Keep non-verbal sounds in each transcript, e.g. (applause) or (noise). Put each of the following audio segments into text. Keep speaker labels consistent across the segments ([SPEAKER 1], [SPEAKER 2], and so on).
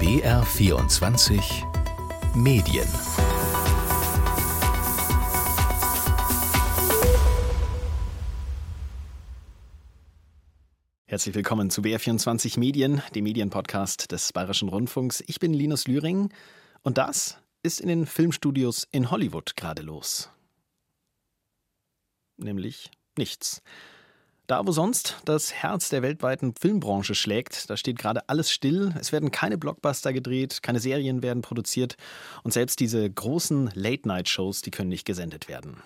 [SPEAKER 1] BR24 Medien Herzlich willkommen zu BR24 Medien, dem Medienpodcast des Bayerischen Rundfunks. Ich bin Linus Lühring und das ist in den Filmstudios in Hollywood gerade los. Nämlich nichts. Da, wo sonst das Herz der weltweiten Filmbranche schlägt, da steht gerade alles still. Es werden keine Blockbuster gedreht, keine Serien werden produziert und selbst diese großen Late-Night-Shows, die können nicht gesendet werden.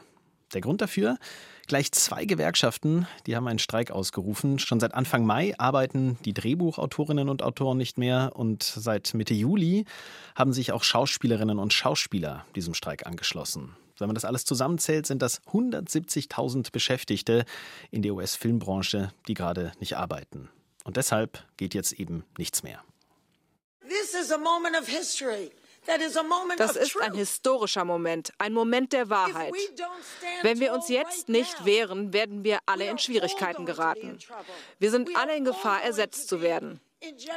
[SPEAKER 1] Der Grund dafür? Gleich zwei Gewerkschaften, die haben einen Streik ausgerufen. Schon seit Anfang Mai arbeiten die Drehbuchautorinnen und Autoren nicht mehr und seit Mitte Juli haben sich auch Schauspielerinnen und Schauspieler diesem Streik angeschlossen. Wenn man das alles zusammenzählt, sind das 170.000 Beschäftigte in der US-Filmbranche, die gerade nicht arbeiten. Und deshalb geht jetzt eben nichts mehr.
[SPEAKER 2] Das ist ein historischer Moment, ein Moment der Wahrheit. Wenn wir uns jetzt nicht wehren, werden wir alle in Schwierigkeiten geraten. Wir sind alle in Gefahr, ersetzt zu werden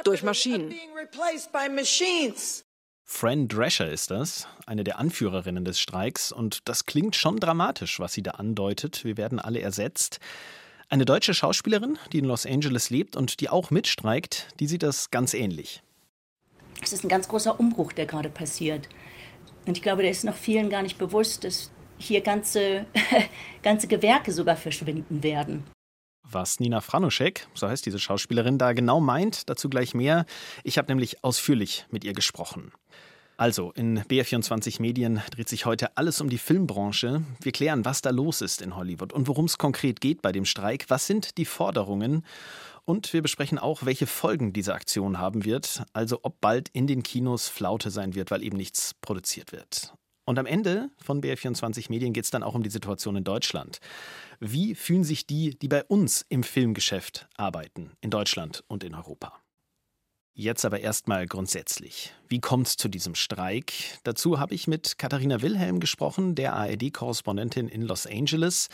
[SPEAKER 2] durch Maschinen.
[SPEAKER 1] Fran Drescher ist das, eine der Anführerinnen des Streiks. Und das klingt schon dramatisch, was sie da andeutet. Wir werden alle ersetzt. Eine deutsche Schauspielerin, die in Los Angeles lebt und die auch mitstreikt, die sieht das ganz ähnlich.
[SPEAKER 3] Es ist ein ganz großer Umbruch, der gerade passiert. Und ich glaube, der ist noch vielen gar nicht bewusst, dass hier ganze, (laughs) ganze Gewerke sogar verschwinden werden.
[SPEAKER 1] Was Nina Franuschek, so heißt diese Schauspielerin, da genau meint, dazu gleich mehr. Ich habe nämlich ausführlich mit ihr gesprochen. Also, in BR24 Medien dreht sich heute alles um die Filmbranche. Wir klären, was da los ist in Hollywood und worum es konkret geht bei dem Streik. Was sind die Forderungen? Und wir besprechen auch, welche Folgen diese Aktion haben wird. Also, ob bald in den Kinos Flaute sein wird, weil eben nichts produziert wird. Und am Ende von BR24 Medien geht es dann auch um die Situation in Deutschland. Wie fühlen sich die, die bei uns im Filmgeschäft arbeiten, in Deutschland und in Europa? Jetzt aber erstmal grundsätzlich. Wie kommt es zu diesem Streik? Dazu habe ich mit Katharina Wilhelm gesprochen, der ARD-Korrespondentin in Los Angeles.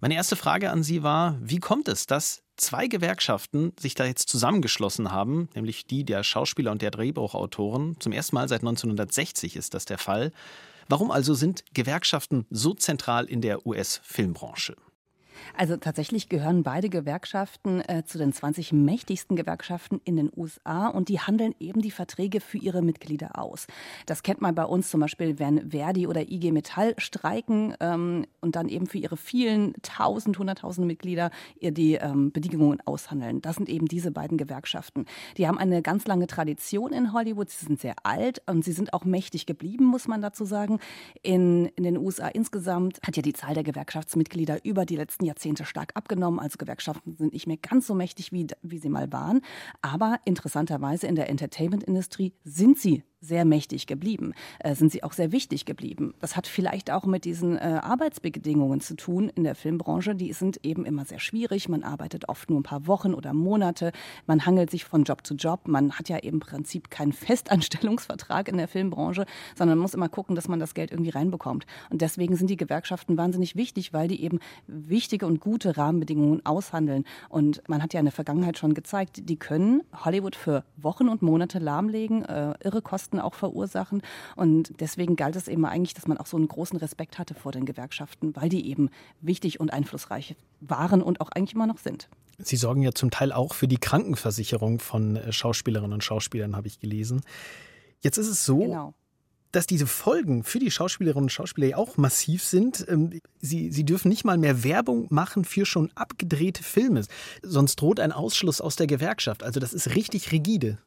[SPEAKER 1] Meine erste Frage an Sie war, wie kommt es, dass zwei Gewerkschaften sich da jetzt zusammengeschlossen haben, nämlich die der Schauspieler und der Drehbuchautoren. Zum ersten Mal seit 1960 ist das der Fall. Warum also sind Gewerkschaften so zentral in der US-Filmbranche?
[SPEAKER 4] Also tatsächlich gehören beide Gewerkschaften äh, zu den 20 mächtigsten Gewerkschaften in den USA und die handeln eben die Verträge für ihre Mitglieder aus. Das kennt man bei uns zum Beispiel, wenn Verdi oder IG Metall streiken ähm, und dann eben für ihre vielen tausend, hunderttausend Mitglieder ihr die ähm, Bedingungen aushandeln. Das sind eben diese beiden Gewerkschaften. Die haben eine ganz lange Tradition in Hollywood. Sie sind sehr alt und sie sind auch mächtig geblieben, muss man dazu sagen. In, in den USA insgesamt hat ja die Zahl der Gewerkschaftsmitglieder über die letzten Jahrzehnte Jahrzehnte stark abgenommen. Also Gewerkschaften sind nicht mehr ganz so mächtig, wie, wie sie mal waren. Aber interessanterweise in der Entertainment-Industrie sind sie sehr mächtig geblieben, äh, sind sie auch sehr wichtig geblieben. Das hat vielleicht auch mit diesen äh, Arbeitsbedingungen zu tun in der Filmbranche. Die sind eben immer sehr schwierig. Man arbeitet oft nur ein paar Wochen oder Monate. Man hangelt sich von Job zu Job. Man hat ja im Prinzip keinen (laughs) Festanstellungsvertrag in der Filmbranche, sondern muss immer gucken, dass man das Geld irgendwie reinbekommt. Und deswegen sind die Gewerkschaften wahnsinnig wichtig, weil die eben wichtige und gute Rahmenbedingungen aushandeln. Und man hat ja in der Vergangenheit schon gezeigt, die können Hollywood für Wochen und Monate lahmlegen, äh, irre Kosten Kosten auch verursachen. Und deswegen galt es eben eigentlich, dass man auch so einen großen Respekt hatte vor den Gewerkschaften, weil die eben wichtig und einflussreich waren und auch eigentlich immer noch sind.
[SPEAKER 1] Sie sorgen ja zum Teil auch für die Krankenversicherung von äh, Schauspielerinnen und Schauspielern, habe ich gelesen. Jetzt ist es so, genau dass diese Folgen für die Schauspielerinnen und Schauspieler ja auch massiv sind. Ähm, sie, sie dürfen nicht mal mehr Werbung machen für schon abgedrehte Filme. Sonst droht ein Ausschluss aus der Gewerkschaft. Also das ist richtig rigide.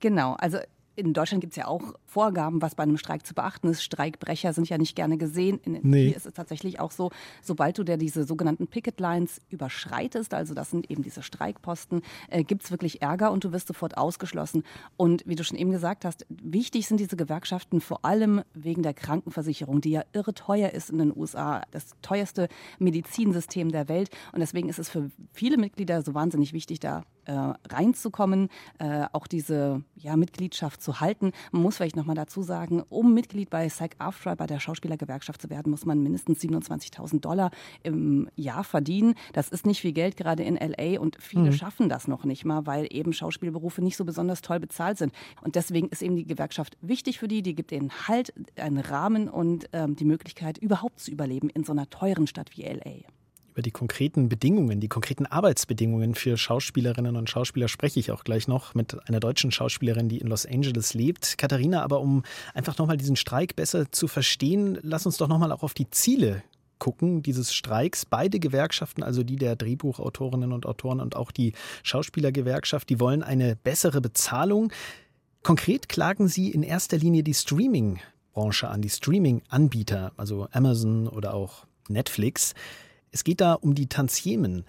[SPEAKER 4] Genau, also in Deutschland gibt es ja auch Vorgaben, was bei einem Streik zu beachten ist. Streikbrecher sind ja nicht gerne gesehen. In, nee. Hier ist es tatsächlich auch so, sobald du der diese sogenannten Picket Lines überschreitest, also das sind eben diese Streikposten, äh, gibt es wirklich Ärger und du wirst sofort ausgeschlossen. Und wie du schon eben gesagt hast, wichtig sind diese Gewerkschaften vor allem wegen der Krankenversicherung, die ja irre teuer ist in den USA, das teuerste Medizinsystem der Welt. Und deswegen ist es für viele Mitglieder so wahnsinnig wichtig, da äh, reinzukommen, äh, auch diese ja, Mitgliedschaft zu halten. Man muss vielleicht nochmal dazu sagen, um Mitglied bei SAG-AFTRA, bei der Schauspielergewerkschaft zu werden, muss man mindestens 27.000 Dollar im Jahr verdienen. Das ist nicht viel Geld, gerade in LA und viele mhm. schaffen das noch nicht mal, weil eben Schauspielberufe nicht so besonders toll bezahlt sind. Und deswegen ist eben die Gewerkschaft wichtig für die, die gibt ihnen Halt, einen Rahmen und ähm, die Möglichkeit, überhaupt zu überleben in so einer teuren Stadt wie LA.
[SPEAKER 1] Über die konkreten Bedingungen, die konkreten Arbeitsbedingungen für Schauspielerinnen und Schauspieler spreche ich auch gleich noch mit einer deutschen Schauspielerin, die in Los Angeles lebt. Katharina, aber um einfach nochmal diesen Streik besser zu verstehen, lass uns doch nochmal auch auf die Ziele gucken dieses Streiks. Beide Gewerkschaften, also die der Drehbuchautorinnen und Autoren und auch die Schauspielergewerkschaft, die wollen eine bessere Bezahlung. Konkret klagen sie in erster Linie die Streaming-Branche an, die Streaming-Anbieter, also Amazon oder auch Netflix. Es geht da um die Tantiemen.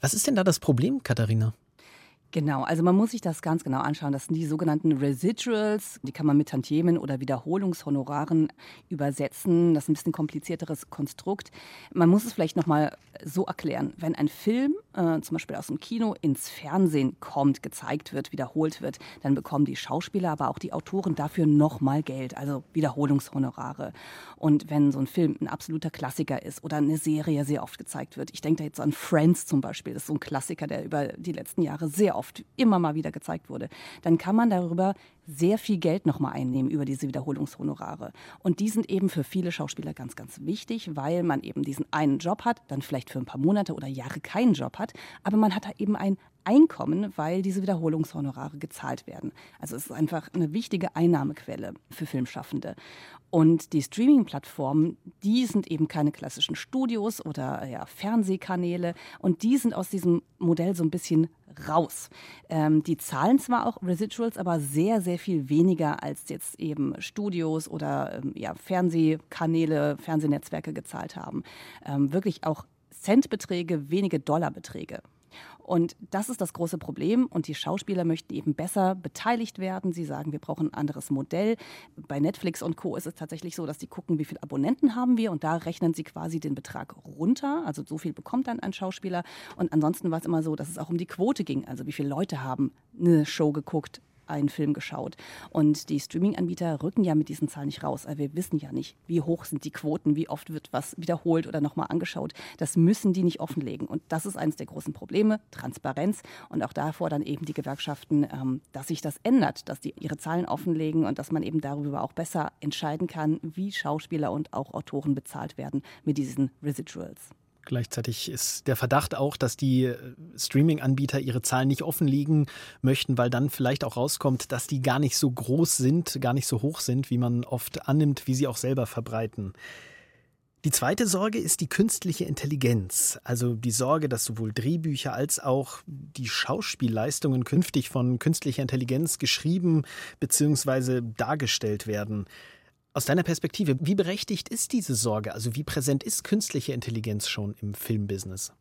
[SPEAKER 1] Was ist denn da das Problem, Katharina?
[SPEAKER 4] Genau, also man muss sich das ganz genau anschauen. Das sind die sogenannten Residuals. Die kann man mit Tantiemen oder Wiederholungshonoraren übersetzen. Das ist ein bisschen komplizierteres Konstrukt. Man muss es vielleicht nochmal so erklären. Wenn ein Film, äh, zum Beispiel aus dem Kino, ins Fernsehen kommt, gezeigt wird, wiederholt wird, dann bekommen die Schauspieler, aber auch die Autoren dafür nochmal Geld, also Wiederholungshonorare. Und wenn so ein Film ein absoluter Klassiker ist oder eine Serie sehr oft gezeigt wird, ich denke da jetzt an Friends zum Beispiel, das ist so ein Klassiker, der über die letzten Jahre sehr oft immer mal wieder gezeigt wurde, dann kann man darüber sehr viel Geld nochmal einnehmen über diese Wiederholungshonorare. Und die sind eben für viele Schauspieler ganz, ganz wichtig, weil man eben diesen einen Job hat, dann vielleicht für ein paar Monate oder Jahre keinen Job hat, aber man hat da eben ein Einkommen, weil diese Wiederholungshonorare gezahlt werden. Also es ist einfach eine wichtige Einnahmequelle für Filmschaffende. Und die Streaming-Plattformen, die sind eben keine klassischen Studios oder ja, Fernsehkanäle und die sind aus diesem Modell so ein bisschen raus. Ähm, die zahlen zwar auch Residuals, aber sehr, sehr viel weniger als jetzt eben Studios oder ähm, ja, Fernsehkanäle, Fernsehnetzwerke gezahlt haben. Ähm, wirklich auch Centbeträge, wenige Dollarbeträge. Und das ist das große Problem. Und die Schauspieler möchten eben besser beteiligt werden. Sie sagen, wir brauchen ein anderes Modell. Bei Netflix und Co. ist es tatsächlich so, dass sie gucken, wie viele Abonnenten haben wir. Und da rechnen sie quasi den Betrag runter. Also so viel bekommt dann ein Schauspieler. Und ansonsten war es immer so, dass es auch um die Quote ging. Also wie viele Leute haben eine Show geguckt, einen Film geschaut. Und die Streaming-Anbieter rücken ja mit diesen Zahlen nicht raus. Also wir wissen ja nicht, wie hoch sind die Quoten, wie oft wird was wiederholt oder nochmal angeschaut. Das müssen die nicht offenlegen. Und das ist eines der großen Probleme, Transparenz. Und auch da fordern eben die Gewerkschaften, ähm, dass sich das ändert, dass die ihre Zahlen offenlegen und dass man eben darüber auch besser entscheiden kann, wie Schauspieler und auch Autoren bezahlt werden mit diesen Residuals.
[SPEAKER 1] Gleichzeitig ist der Verdacht auch, dass die äh, Streaming-Anbieter ihre Zahlen nicht offenlegen möchten, weil dann vielleicht auch rauskommt, dass die gar nicht so groß sind, gar nicht so hoch sind, wie man oft annimmt, wie sie auch selber verbreiten. Die zweite Sorge ist die künstliche Intelligenz, also die Sorge, dass sowohl Drehbücher als auch die Schauspielleistungen künftig von künstlicher Intelligenz geschrieben bzw. dargestellt werden. Aus deiner Perspektive, wie berechtigt ist diese Sorge? Also wie präsent ist künstliche Intelligenz schon im Filmbusiness?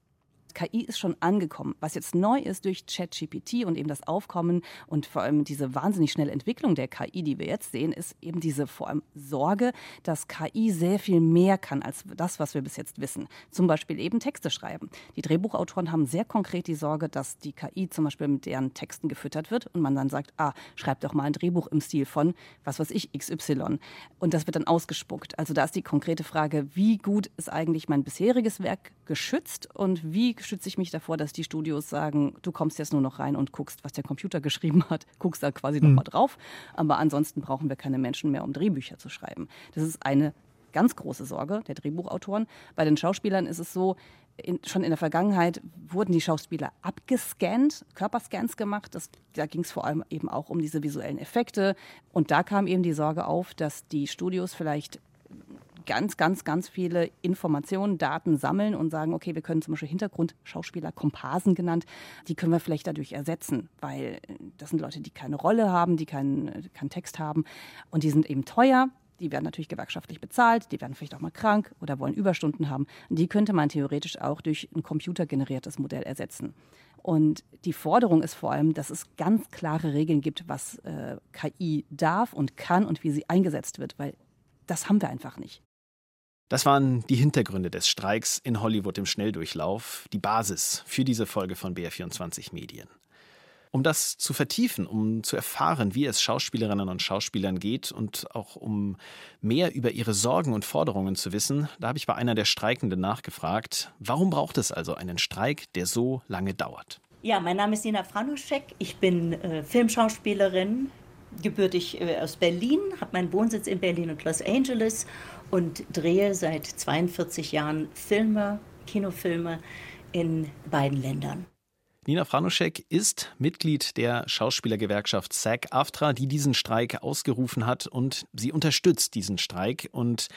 [SPEAKER 4] KI ist schon angekommen. Was jetzt neu ist durch ChatGPT und eben das Aufkommen und vor allem diese wahnsinnig schnelle Entwicklung der KI, die wir jetzt sehen, ist eben diese vor allem Sorge, dass KI sehr viel mehr kann als das, was wir bis jetzt wissen. Zum Beispiel eben Texte schreiben. Die Drehbuchautoren haben sehr konkret die Sorge, dass die KI zum Beispiel mit deren Texten gefüttert wird und man dann sagt, ah, schreib doch mal ein Drehbuch im Stil von, was weiß ich, XY. Und das wird dann ausgespuckt. Also da ist die konkrete Frage, wie gut ist eigentlich mein bisheriges Werk geschützt und wie schütze ich mich davor, dass die Studios sagen, du kommst jetzt nur noch rein und guckst, was der Computer (laughs) geschrieben hat, guckst da quasi mhm. nochmal drauf. Aber ansonsten brauchen wir keine Menschen mehr, um Drehbücher zu schreiben. Das ist eine ganz große Sorge der Drehbuchautoren. Bei den Schauspielern ist es so, in, schon in der Vergangenheit wurden die Schauspieler abgescannt, Körperscans gemacht. Das, da ging es vor allem eben auch um diese visuellen Effekte. Und da kam eben die Sorge auf, dass die Studios vielleicht ganz, ganz, ganz viele Informationen, Daten sammeln und sagen, okay, wir können zum Beispiel Hintergrundschauspieler, Komparsen genannt, die können wir vielleicht dadurch ersetzen, weil das sind Leute, die keine Rolle haben, die keinen, keinen Text haben und die sind eben teuer. Die werden natürlich gewerkschaftlich bezahlt, die werden vielleicht auch mal krank oder wollen Überstunden haben. Die könnte man theoretisch auch durch ein computergeneriertes Modell ersetzen. Und die Forderung ist vor allem, dass es ganz klare Regeln gibt, was äh, KI darf und kann und wie sie eingesetzt wird, weil das haben wir einfach nicht.
[SPEAKER 1] Das waren die Hintergründe des Streiks in Hollywood im Schnelldurchlauf, die Basis für diese Folge von BR24 Medien. Um das zu vertiefen, um zu erfahren, wie es Schauspielerinnen und Schauspielern geht und auch um mehr über ihre Sorgen und Forderungen zu wissen, da habe ich bei einer der Streikenden nachgefragt, warum braucht es also einen Streik, der so lange dauert?
[SPEAKER 3] Ja, mein Name ist Nina Franuschek, ich bin äh, Filmschauspielerin, gebürtig äh, aus Berlin, habe meinen Wohnsitz in Berlin und Los Angeles und drehe seit 42 Jahren Filme, Kinofilme in beiden Ländern.
[SPEAKER 1] Nina Franuschek ist Mitglied der Schauspielergewerkschaft SAG-AFTRA, die diesen Streik ausgerufen hat und sie unterstützt diesen Streik. Und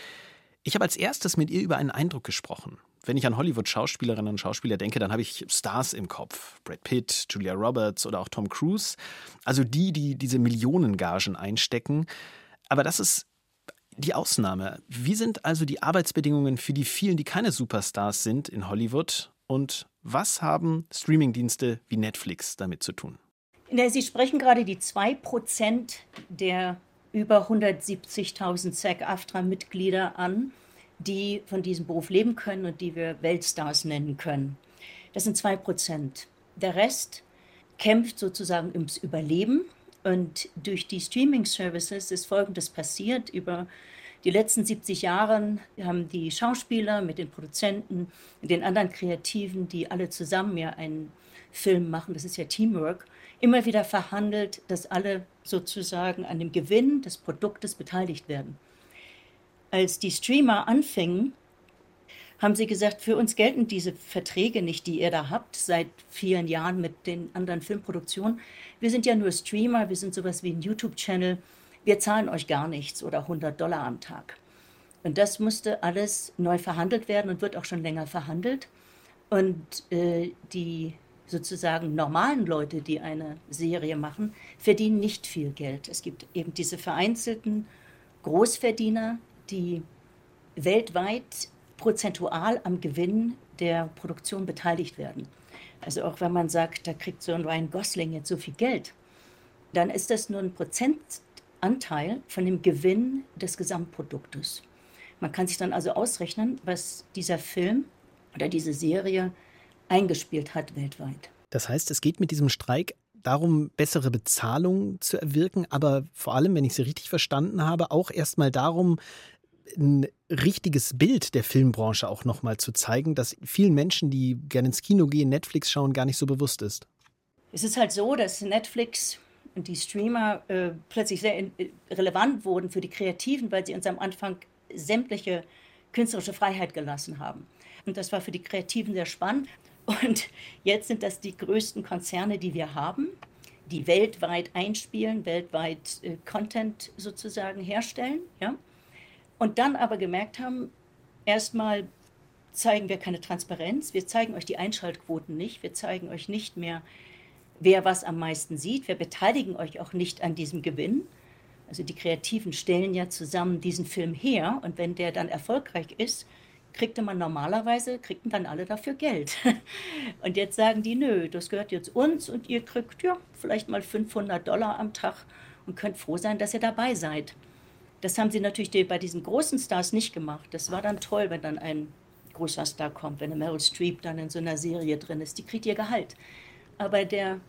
[SPEAKER 1] ich habe als erstes mit ihr über einen Eindruck gesprochen. Wenn ich an Hollywood-Schauspielerinnen und Schauspieler denke, dann habe ich Stars im Kopf. Brad Pitt, Julia Roberts oder auch Tom Cruise. Also die, die diese Millionengagen einstecken. Aber das ist die Ausnahme. Wie sind also die Arbeitsbedingungen für die vielen, die keine Superstars sind in Hollywood? Und was haben Streamingdienste wie Netflix damit zu tun?
[SPEAKER 3] Sie sprechen gerade die 2% der über 170.000 SAG-AFTRA-Mitglieder an, die von diesem Beruf leben können und die wir Weltstars nennen können. Das sind 2%. Der Rest kämpft sozusagen ums Überleben. Und durch die Streaming-Services ist Folgendes passiert. Über die letzten 70 Jahre haben die Schauspieler mit den Produzenten, mit den anderen Kreativen, die alle zusammen ja einen Film machen, das ist ja Teamwork, immer wieder verhandelt, dass alle sozusagen an dem Gewinn des Produktes beteiligt werden. Als die Streamer anfingen, haben sie gesagt, für uns gelten diese Verträge nicht, die ihr da habt seit vielen Jahren mit den anderen Filmproduktionen. Wir sind ja nur Streamer, wir sind sowas wie ein YouTube-Channel wir zahlen euch gar nichts oder 100 Dollar am Tag. Und das musste alles neu verhandelt werden und wird auch schon länger verhandelt. Und äh, die sozusagen normalen Leute, die eine Serie machen, verdienen nicht viel Geld. Es gibt eben diese vereinzelten Großverdiener, die weltweit prozentual am Gewinn der Produktion beteiligt werden. Also auch wenn man sagt, da kriegt so ein Ryan Gosling jetzt so viel Geld, dann ist das nur ein Prozent Anteil von dem Gewinn des Gesamtproduktes. Man kann sich dann also ausrechnen, was dieser Film oder diese Serie eingespielt hat weltweit.
[SPEAKER 1] Das heißt, es geht mit diesem Streik darum, bessere Bezahlung zu erwirken, aber vor allem, wenn ich Sie richtig verstanden habe, auch erstmal darum, ein richtiges Bild der Filmbranche auch nochmal zu zeigen, das vielen Menschen, die gerne ins Kino gehen, Netflix schauen, gar nicht so bewusst ist.
[SPEAKER 3] Es ist halt so, dass Netflix und die Streamer äh, plötzlich sehr äh, relevant wurden für die Kreativen, weil sie uns am Anfang sämtliche künstlerische Freiheit gelassen haben. Und das war für die Kreativen sehr spannend. Und jetzt sind das die größten Konzerne, die wir haben, die weltweit einspielen, weltweit äh, Content sozusagen herstellen. Ja? Und dann aber gemerkt haben, erstmal zeigen wir keine Transparenz, wir zeigen euch die Einschaltquoten nicht, wir zeigen euch nicht mehr wer was am meisten sieht. Wir beteiligen euch auch nicht an diesem Gewinn. Also die Kreativen stellen ja zusammen diesen Film her und wenn der dann erfolgreich ist, kriegte man normalerweise, kriegten dann alle dafür Geld. (laughs) Und jetzt sagen die, nö, das gehört jetzt uns und ihr kriegt ja vielleicht mal 500 Dollar am Tag und könnt froh sein, dass ihr dabei seid. Das haben sie natürlich bei diesen großen Stars nicht gemacht. Das war dann toll, wenn dann ein großer Star kommt, wenn eine Meryl Streep dann in so einer Serie drin ist. Die kriegt ihr Gehalt. Aber der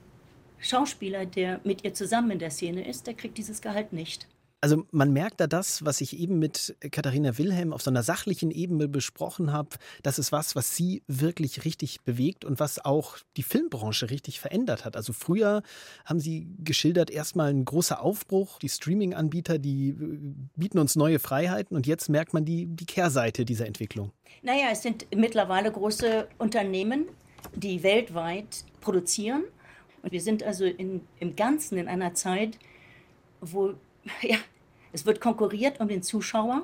[SPEAKER 3] Schauspieler, der mit ihr zusammen in der Szene ist, der kriegt dieses Gehalt nicht.
[SPEAKER 1] Also man merkt da das, was ich eben mit Katharina Wilhelm auf so einer sachlichen Ebene besprochen habe, das ist was, was sie wirklich richtig bewegt und was auch die Filmbranche richtig verändert hat. Also früher haben sie geschildert, erstmal ein großer Aufbruch, die Streaming-Anbieter, die äh, bieten uns neue Freiheiten und jetzt merkt man die, die Kehrseite dieser Entwicklung.
[SPEAKER 3] Naja, es sind mittlerweile große Unternehmen, die weltweit produzieren und wir sind also in, im Ganzen in einer Zeit, wo (laughs) ja, es wird konkurriert um den Zuschauer.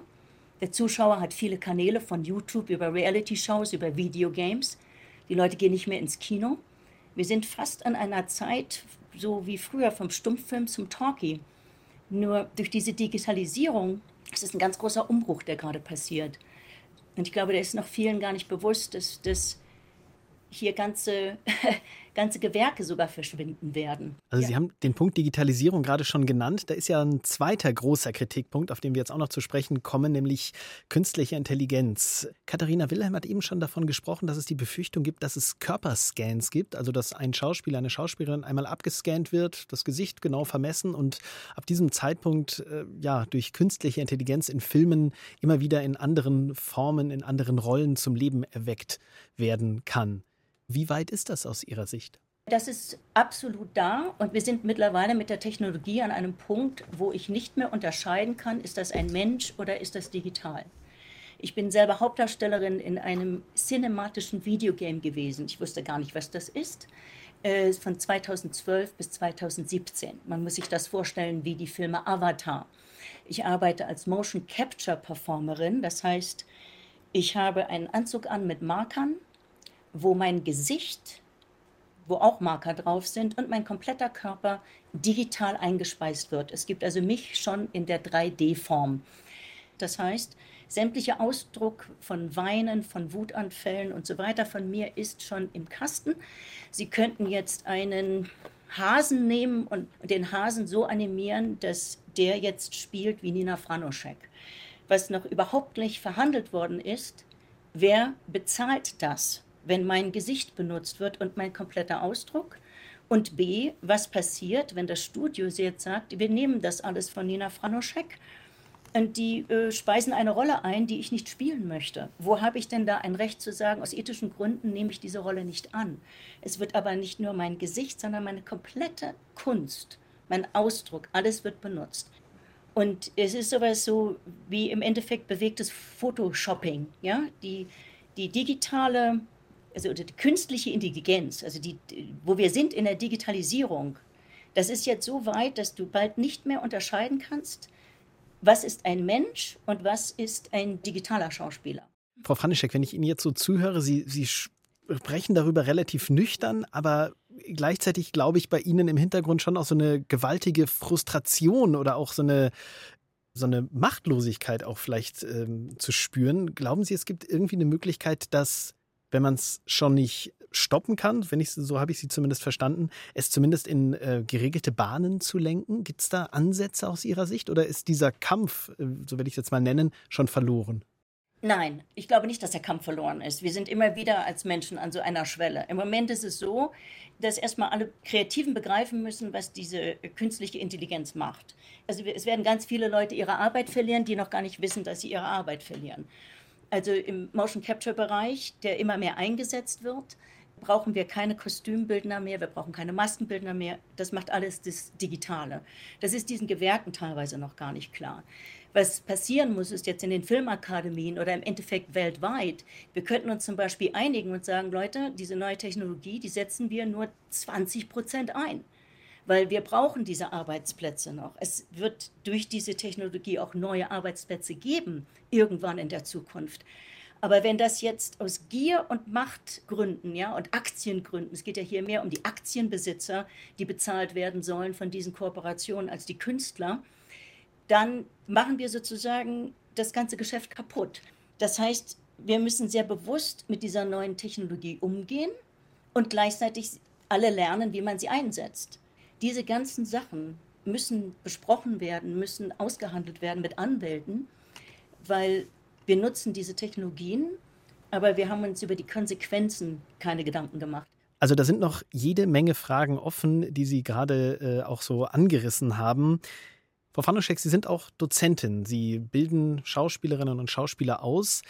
[SPEAKER 3] Der Zuschauer hat viele Kanäle von YouTube über Reality-Shows, über Videogames. Die Leute gehen nicht mehr ins Kino. Wir sind fast an einer Zeit, so wie früher vom Stummfilm zum Talkie. Nur durch diese Digitalisierung ist es ein ganz großer Umbruch, der gerade passiert. Und ich glaube, der ist noch vielen gar nicht bewusst, dass, dass hier ganze (laughs) ganze Gewerke sogar verschwinden werden.
[SPEAKER 1] Also ja. Sie haben den Punkt Digitalisierung gerade schon genannt. Da ist ja ein zweiter großer Kritikpunkt, auf den wir jetzt auch noch zu sprechen kommen, nämlich künstliche Intelligenz. Katharina Wilhelm hat eben schon davon gesprochen, dass es die Befürchtung gibt, dass es Körperscans gibt, also dass ein Schauspieler, eine Schauspielerin einmal abgescannt wird, das Gesicht genau vermessen und ab diesem Zeitpunkt äh, ja durch künstliche Intelligenz in Filmen immer wieder in anderen Formen, in anderen Rollen zum Leben erweckt werden kann. Wie weit ist das aus Ihrer Sicht?
[SPEAKER 3] Das ist absolut da und wir sind mittlerweile mit der Technologie an einem Punkt, wo ich nicht mehr unterscheiden kann, ist das ein Mensch oder ist das digital. Ich bin selber Hauptdarstellerin in einem cinematischen Videogame gewesen. Ich wusste gar nicht, was das ist. Äh, von 2012 bis 2017. Man muss sich das vorstellen wie die Filme Avatar. Ich arbeite als Motion Capture Performerin. Das heißt, ich habe einen Anzug an mit Markern wo mein Gesicht, wo auch Marker drauf sind und mein kompletter Körper digital eingespeist wird. Es gibt also mich schon in der 3D-Form. Das heißt, sämtlicher Ausdruck von Weinen, von Wutanfällen und so weiter von mir ist schon im Kasten. Sie könnten jetzt einen Hasen nehmen und den Hasen so animieren, dass der jetzt spielt wie Nina Franoschek. Was noch überhaupt nicht verhandelt worden ist, wer bezahlt das? Wenn mein Gesicht benutzt wird und mein kompletter Ausdruck? Und B, was passiert, wenn das Studio jetzt sagt, wir nehmen das alles von Nina Franoschek und die äh, speisen eine Rolle ein, die ich nicht spielen möchte. Wo habe ich denn da ein Recht zu sagen, aus ethischen Gründen nehme ich diese Rolle nicht an? Es wird aber nicht nur mein Gesicht, sondern meine komplette Kunst, mein Ausdruck, alles wird benutzt. Und es ist sowas so wie im Endeffekt bewegtes Photoshopping. Ja? Die, die digitale also die künstliche Intelligenz, also die, wo wir sind in der Digitalisierung, das ist jetzt so weit, dass du bald nicht mehr unterscheiden kannst, was ist ein Mensch und was ist ein digitaler Schauspieler.
[SPEAKER 1] Frau Franischek, wenn ich Ihnen jetzt so zuhöre, Sie, Sie sprechen darüber relativ nüchtern, aber gleichzeitig glaube ich bei Ihnen im Hintergrund schon auch so eine gewaltige Frustration oder auch so eine so eine Machtlosigkeit auch vielleicht ähm, zu spüren. Glauben Sie, es gibt irgendwie eine Möglichkeit, dass wenn man es schon nicht stoppen kann, wenn ich so habe ich sie zumindest verstanden, es zumindest in äh, geregelte Bahnen zu lenken? Gibt es da Ansätze aus Ihrer Sicht oder ist dieser Kampf, äh, so werde ich es jetzt mal nennen, schon verloren?
[SPEAKER 3] Nein, ich glaube nicht, dass der Kampf verloren ist. Wir sind immer wieder als Menschen an so einer Schwelle. Im Moment ist es so, dass erstmal alle Kreativen begreifen müssen, was diese künstliche Intelligenz macht. Also es werden ganz viele Leute ihre Arbeit verlieren, die noch gar nicht wissen, dass sie ihre Arbeit verlieren. Also im Motion Capture Bereich, der immer mehr eingesetzt wird, brauchen wir keine Kostümbildner mehr, wir brauchen keine Maskenbildner mehr. Das macht alles das Digitale. Das ist diesen Gewerken teilweise noch gar nicht klar. Was passieren muss, ist jetzt in den Filmakademien oder im Endeffekt weltweit. Wir könnten uns zum Beispiel einigen und sagen, Leute, diese neue Technologie, die setzen wir nur 20 Prozent ein weil wir brauchen diese Arbeitsplätze noch. Es wird durch diese Technologie auch neue Arbeitsplätze geben, irgendwann in der Zukunft. Aber wenn das jetzt aus Gier und Machtgründen ja, und Aktiengründen, es geht ja hier mehr um die Aktienbesitzer, die bezahlt werden sollen von diesen Kooperationen als die Künstler, dann machen wir sozusagen das ganze Geschäft kaputt. Das heißt, wir müssen sehr bewusst mit dieser neuen Technologie umgehen und gleichzeitig alle lernen, wie man sie einsetzt. Diese ganzen Sachen müssen besprochen werden, müssen ausgehandelt werden mit Anwälten, weil wir nutzen diese Technologien, aber wir haben uns über die Konsequenzen keine Gedanken gemacht.
[SPEAKER 1] Also da sind noch jede Menge Fragen offen, die Sie gerade äh, auch so angerissen haben. Frau Fanuschek, Sie sind auch Dozentin. Sie bilden Schauspielerinnen und Schauspieler aus.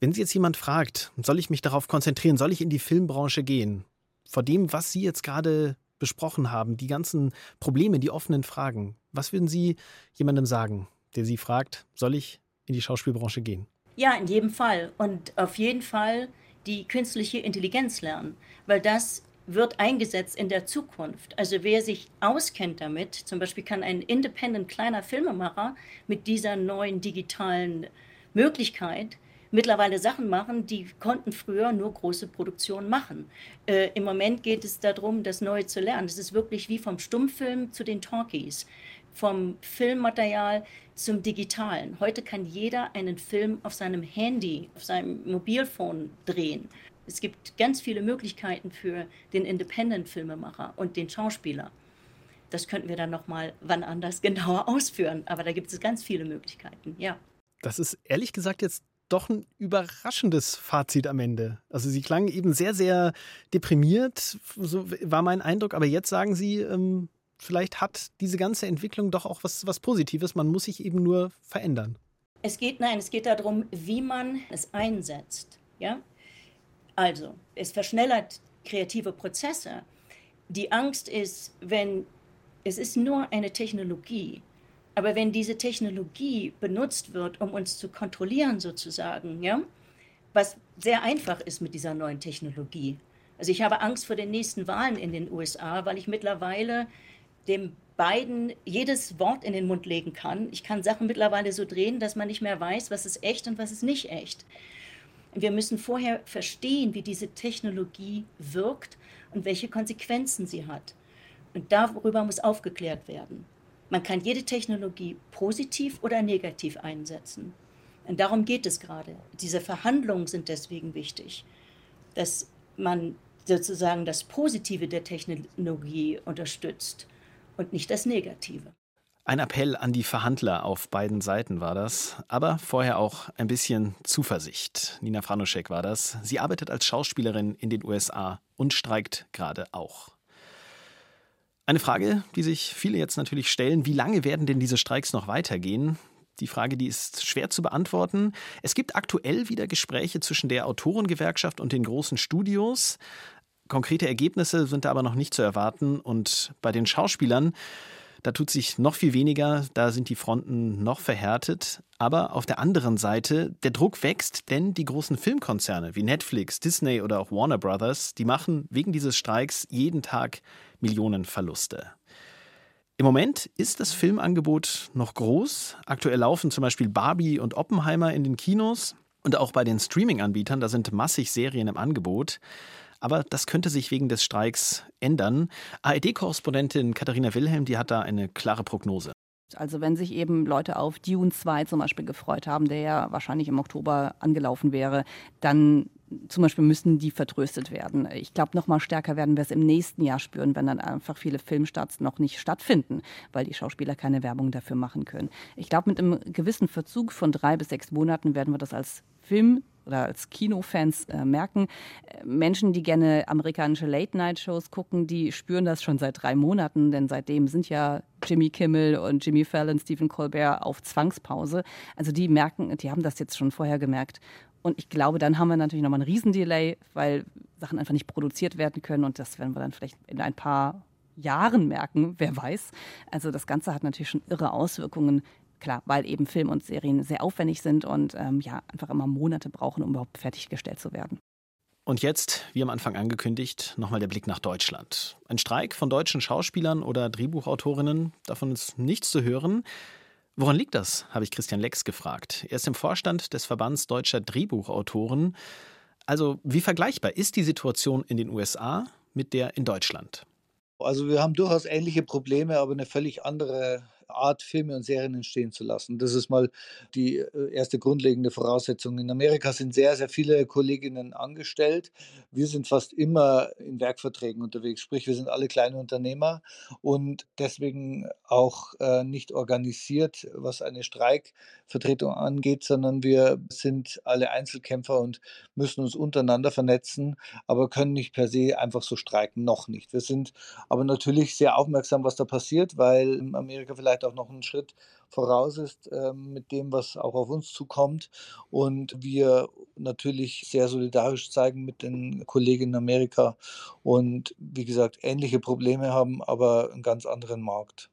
[SPEAKER 1] Wenn Sie jetzt jemand fragt, soll ich mich darauf konzentrieren, soll ich in die Filmbranche gehen? Vor dem, was Sie jetzt gerade besprochen haben, die ganzen Probleme, die offenen Fragen, was würden Sie jemandem sagen, der Sie fragt, soll ich in die Schauspielbranche gehen?
[SPEAKER 3] Ja, in jedem Fall. Und auf jeden Fall die künstliche Intelligenz lernen, weil das wird eingesetzt in der Zukunft. Also wer sich auskennt damit, zum Beispiel kann ein independent kleiner Filmemacher mit dieser neuen digitalen Möglichkeit mittlerweile Sachen machen, die konnten früher nur große Produktionen machen. Äh, Im Moment geht es darum, das Neue zu lernen. Es ist wirklich wie vom Stummfilm zu den Talkies, vom Filmmaterial zum Digitalen. Heute kann jeder einen Film auf seinem Handy, auf seinem Mobilfon drehen. Es gibt ganz viele Möglichkeiten für den Independent-Filmemacher und den Schauspieler. Das könnten wir dann nochmal wann anders (laughs) genauer ausführen. Aber da gibt es ganz viele Möglichkeiten, ja.
[SPEAKER 1] Das ist ehrlich gesagt jetzt doch ein überraschendes Fazit am Ende. Also Sie klangen eben sehr, sehr deprimiert, so war mein Eindruck. Aber jetzt sagen Sie, ähm, vielleicht hat diese ganze Entwicklung doch auch was, was Positives. Man muss sich eben nur verändern.
[SPEAKER 3] Es geht, nein, es geht darum, wie man es einsetzt. Ja? Also, es verschnellert kreative Prozesse. Die Angst ist, wenn es ist nur eine Technologie, aber wenn diese Technologie benutzt wird, um uns zu kontrollieren sozusagen, ja, was sehr einfach ist mit dieser neuen Technologie. Also ich habe Angst vor den nächsten Wahlen in den USA, weil ich mittlerweile dem beiden jedes Wort in den Mund legen kann. Ich kann Sachen mittlerweile so drehen, dass man nicht mehr weiß, was ist echt und was ist nicht echt. Wir müssen vorher verstehen, wie diese Technologie wirkt und welche Konsequenzen sie hat. Und darüber muss aufgeklärt werden. Man kann jede Technologie positiv oder negativ einsetzen. Und darum geht es gerade. Diese Verhandlungen sind deswegen wichtig, dass man sozusagen das Positive der Technologie unterstützt und nicht das Negative.
[SPEAKER 1] Ein Appell an die Verhandler auf beiden Seiten war das, aber vorher auch ein bisschen Zuversicht. Nina Franuschek war das. Sie arbeitet als Schauspielerin in den USA und streikt gerade auch. Eine Frage, die sich viele jetzt natürlich stellen, wie lange werden denn diese Streiks noch weitergehen? Die Frage, die ist schwer zu beantworten. Es gibt aktuell wieder Gespräche zwischen der Autorengewerkschaft und den großen Studios. Konkrete Ergebnisse sind da aber noch nicht zu erwarten. Und bei den Schauspielern, da tut sich noch viel weniger, da sind die Fronten noch verhärtet. Aber auf der anderen Seite, der Druck wächst, denn die großen Filmkonzerne wie Netflix, Disney oder auch Warner Brothers, die machen wegen dieses Streiks jeden Tag Millionen Verluste. Im Moment ist das Filmangebot noch groß. Aktuell laufen zum Beispiel Barbie und Oppenheimer in den Kinos. Und auch bei den Streaming-Anbietern, da sind massig Serien im Angebot. Aber das könnte sich wegen des Streiks ändern. ARD-Korrespondentin Katharina Wilhelm, die hat da eine klare Prognose.
[SPEAKER 4] Also wenn sich eben Leute auf Dune 2 zum Beispiel gefreut haben, der ja wahrscheinlich im Oktober angelaufen wäre, dann zum Beispiel müssen die vertröstet werden. Ich glaube, noch mal stärker werden wir es im nächsten Jahr spüren, wenn dann einfach viele Filmstarts noch nicht stattfinden, weil die Schauspieler keine Werbung dafür machen können. Ich glaube, mit einem gewissen Verzug von drei bis sechs Monaten werden wir das als Film oder als Kinofans äh, merken. Menschen, die gerne amerikanische Late-Night-Shows gucken, die spüren das schon seit drei Monaten, denn seitdem sind ja Jimmy Kimmel und Jimmy Fallon, Stephen Colbert auf Zwangspause. Also die merken, die haben das jetzt schon vorher gemerkt. Und ich glaube, dann haben wir natürlich nochmal einen Riesendelay, weil Sachen einfach nicht produziert werden können. Und das werden wir dann vielleicht in ein paar Jahren merken, wer weiß. Also das Ganze hat natürlich schon irre Auswirkungen Klar, weil eben Film und Serien sehr aufwendig sind und ähm, ja, einfach immer Monate brauchen, um überhaupt fertiggestellt zu werden.
[SPEAKER 1] Und jetzt, wie am Anfang angekündigt, nochmal der Blick nach Deutschland. Ein Streik von deutschen Schauspielern oder Drehbuchautorinnen, davon ist nichts zu hören. Woran liegt das, habe ich Christian Lex gefragt. Er ist im Vorstand des Verbands deutscher Drehbuchautoren. Also, wie vergleichbar ist die Situation in den USA mit der in Deutschland?
[SPEAKER 5] Also wir haben durchaus ähnliche Probleme, aber eine völlig andere Art Filme und Serien entstehen zu lassen. Das ist mal die äh, erste grundlegende Voraussetzung. In Amerika sind sehr, sehr viele Kolleginnen angestellt. Wir sind fast immer in Werkverträgen unterwegs, sprich wir sind alle kleine Unternehmer und deswegen auch äh, nicht organisiert, was eine Streikvertretung angeht, sondern wir sind alle Einzelkämpfer und müssen uns untereinander vernetzen, aber können nicht per se einfach so streiken, noch nicht. Wir sind aber natürlich sehr aufmerksam, was da passiert, weil in Amerika vielleicht vielleicht auch noch einen Schritt voraus ist ähm, mit dem, was auch auf uns zukommt. Und wir natürlich sehr solidarisch zeigen mit den Kollegen in Amerika und wie gesagt ähnliche Probleme haben, aber einen ganz anderen Markt.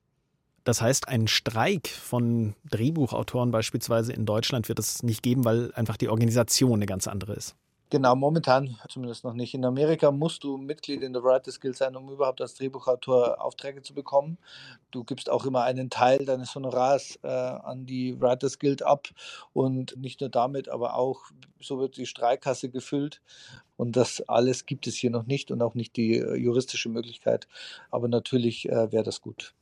[SPEAKER 1] Das heißt, ein Streik von Drehbuchautoren beispielsweise in Deutschland wird es nicht geben, weil einfach die Organisation eine ganz andere ist.
[SPEAKER 5] Genau, momentan zumindest noch nicht. In Amerika musst du Mitglied in der Writers Guild sein, um überhaupt als Drehbuchautor Aufträge zu bekommen. Du gibst auch immer einen Teil deines Honorars äh, an die Writers Guild ab und nicht nur damit, aber auch so wird die Streikkasse gefüllt. Und das alles gibt es hier noch nicht und auch nicht die äh, juristische Möglichkeit. Aber natürlich äh, wäre das gut.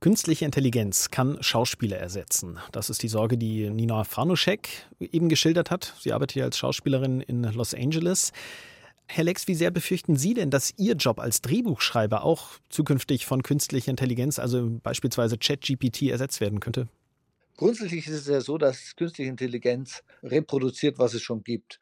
[SPEAKER 1] Künstliche Intelligenz kann Schauspieler ersetzen. Das ist die Sorge, die Nina Franuschek eben geschildert hat. Sie arbeitet ja als Schauspielerin in Los Angeles. Herr Lex, wie sehr befürchten Sie denn, dass Ihr Job als Drehbuchschreiber auch zukünftig von künstlicher Intelligenz, also beispielsweise ChatGPT, ersetzt werden könnte?
[SPEAKER 5] Grundsätzlich ist es ja so, dass künstliche Intelligenz reproduziert, was es schon gibt.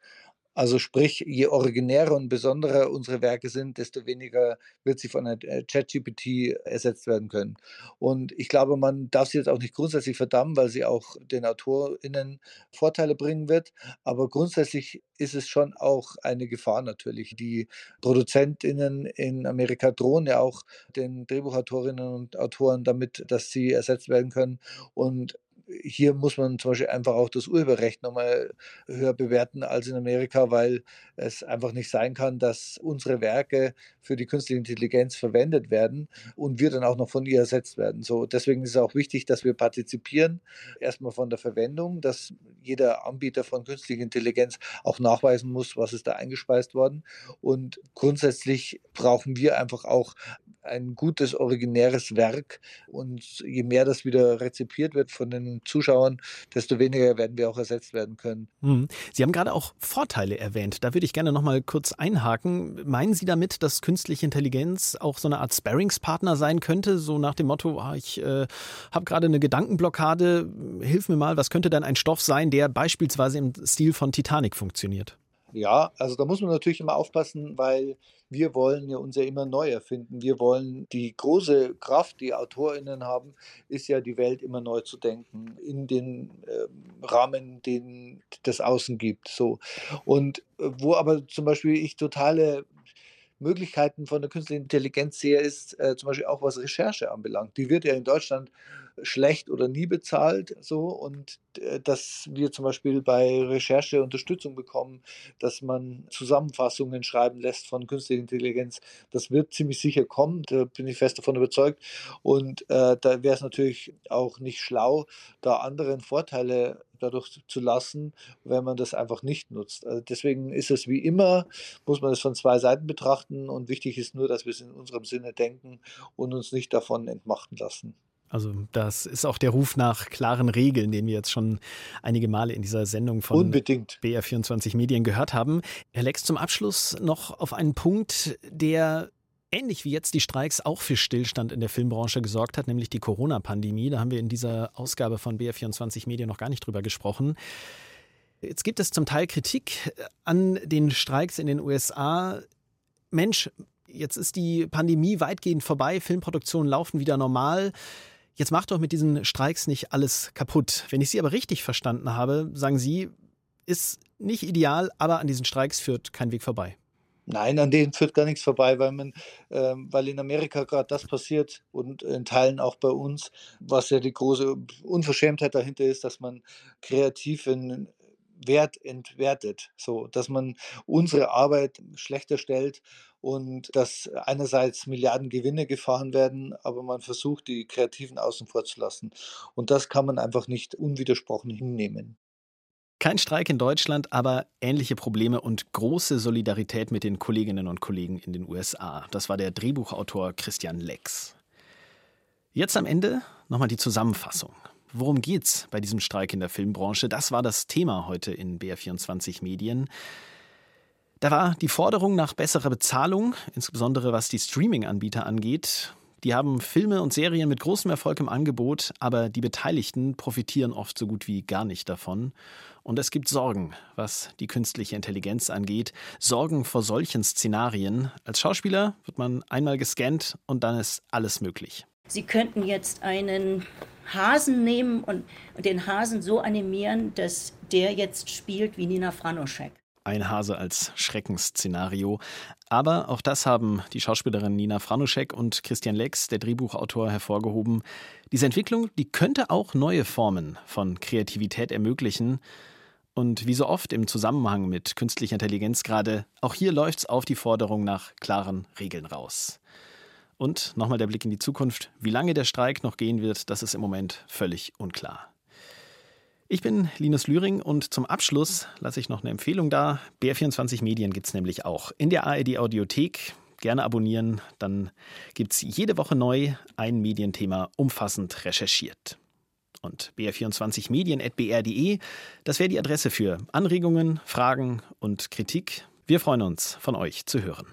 [SPEAKER 5] Also sprich, je originärer und besonderer unsere Werke sind, desto weniger wird sie von einer äh, ChatGPT ersetzt werden können. Und ich glaube, man darf sie jetzt auch nicht grundsätzlich verdammen, weil sie auch den AutorInnen Vorteile bringen wird. Aber grundsätzlich ist es schon auch eine Gefahr natürlich. Die ProduzentInnen in Amerika drohen ja auch den Drehbuchautorinnen und Autoren damit, dass sie ersetzt werden können. Und hier muss man zum Beispiel einfach auch das Urheberrecht nochmal höher bewerten als in Amerika, weil es einfach nicht sein kann, dass unsere Werke für die künstliche Intelligenz verwendet werden und wir dann auch noch von ihr ersetzt werden. So, deswegen ist es auch wichtig, dass wir partizipieren, erstmal von der Verwendung, dass jeder Anbieter von künstlicher Intelligenz auch nachweisen muss, was ist da eingespeist worden. Und grundsätzlich brauchen wir einfach auch ein gutes, originäres Werk. Und je mehr das wieder rezipiert wird von den Zuschauern, desto weniger werden wir auch ersetzt werden können.
[SPEAKER 1] Hm. Sie haben gerade auch Vorteile erwähnt. Da würde ich gerne noch mal kurz einhaken. Meinen Sie damit, dass künstliche Intelligenz auch so eine Art Sparringspartner sein könnte? So nach dem Motto, ah, ich äh, habe gerade eine Gedankenblockade, hilf mir mal, was könnte denn ein Stoff sein, der beispielsweise im Stil von Titanic funktioniert?
[SPEAKER 5] Ja, also da muss man natürlich immer aufpassen, weil wir wollen ja uns ja immer neu erfinden. Wir wollen die große Kraft, die AutorInnen haben, ist ja die Welt immer neu zu denken, in den äh, Rahmen, den das Außen gibt. So. Und äh, wo aber zum Beispiel ich totale Möglichkeiten von der künstlichen Intelligenz sehe, ist äh, zum Beispiel auch was Recherche anbelangt. Die wird ja in Deutschland schlecht oder nie bezahlt so und äh, dass wir zum Beispiel bei Recherche Unterstützung bekommen, dass man Zusammenfassungen schreiben lässt von künstlicher Intelligenz, das wird ziemlich sicher kommen, da bin ich fest davon überzeugt und äh, da wäre es natürlich auch nicht schlau, da anderen Vorteile dadurch zu lassen, wenn man das einfach nicht nutzt. Also deswegen ist es wie immer, muss man es von zwei Seiten betrachten und wichtig ist nur, dass wir es in unserem Sinne denken und uns nicht davon entmachten lassen.
[SPEAKER 1] Also das ist auch der Ruf nach klaren Regeln, den wir jetzt schon einige Male in dieser Sendung von
[SPEAKER 5] Unbedingt.
[SPEAKER 1] BR24 Medien gehört haben. Herr Lex, zum Abschluss noch auf einen Punkt, der ähnlich wie jetzt die Streiks auch für Stillstand in der Filmbranche gesorgt hat, nämlich die Corona-Pandemie. Da haben wir in dieser Ausgabe von BR24 Medien noch gar nicht drüber gesprochen. Jetzt gibt es zum Teil Kritik an den Streiks in den USA. Mensch, jetzt ist die Pandemie weitgehend vorbei, Filmproduktionen laufen wieder normal. Jetzt macht doch mit diesen Streiks nicht alles kaputt. Wenn ich Sie aber richtig verstanden habe, sagen Sie, ist nicht ideal, aber an diesen Streiks führt kein Weg vorbei.
[SPEAKER 5] Nein, an denen führt gar nichts vorbei, weil man, ähm, weil in Amerika gerade das passiert und in Teilen auch bei uns, was ja die große Unverschämtheit dahinter ist, dass man kreativen Wert entwertet, so dass man unsere Arbeit schlechter stellt und dass einerseits Milliarden Gewinne gefahren werden, aber man versucht, die Kreativen außen vor zu lassen. Und das kann man einfach nicht unwidersprochen hinnehmen.
[SPEAKER 1] Kein Streik in Deutschland, aber ähnliche Probleme und große Solidarität mit den Kolleginnen und Kollegen in den USA. Das war der Drehbuchautor Christian Lex. Jetzt am Ende nochmal die Zusammenfassung. Worum geht's bei diesem Streik in der Filmbranche? Das war das Thema heute in BR24 Medien. Da war die Forderung nach besserer Bezahlung, insbesondere was die Streaming-Anbieter angeht. Die haben Filme und Serien mit großem Erfolg im Angebot, aber die Beteiligten profitieren oft so gut wie gar nicht davon. Und es gibt Sorgen, was die künstliche Intelligenz angeht. Sorgen vor solchen Szenarien. Als Schauspieler wird man einmal gescannt und dann ist alles möglich.
[SPEAKER 3] Sie könnten jetzt einen Hasen nehmen und den Hasen so animieren, dass der jetzt spielt wie Nina Franoschek.
[SPEAKER 1] Ein Hase als Schreckensszenario. Aber auch das haben die Schauspielerin Nina Franuschek und Christian Lex, der Drehbuchautor, hervorgehoben. Diese Entwicklung, die könnte auch neue Formen von Kreativität ermöglichen. Und wie so oft im Zusammenhang mit künstlicher Intelligenz gerade, auch hier läuft es auf die Forderung nach klaren Regeln raus. Und nochmal der Blick in die Zukunft. Wie lange der Streik noch gehen wird, das ist im Moment völlig unklar. Ich bin Linus Lühring und zum Abschluss lasse ich noch eine Empfehlung da. BR24 Medien gibt es nämlich auch in der ARD Audiothek. Gerne abonnieren, dann gibt es jede Woche neu ein Medienthema umfassend recherchiert. Und br24 medien.br.de, das wäre die Adresse für Anregungen, Fragen und Kritik. Wir freuen uns, von euch zu hören.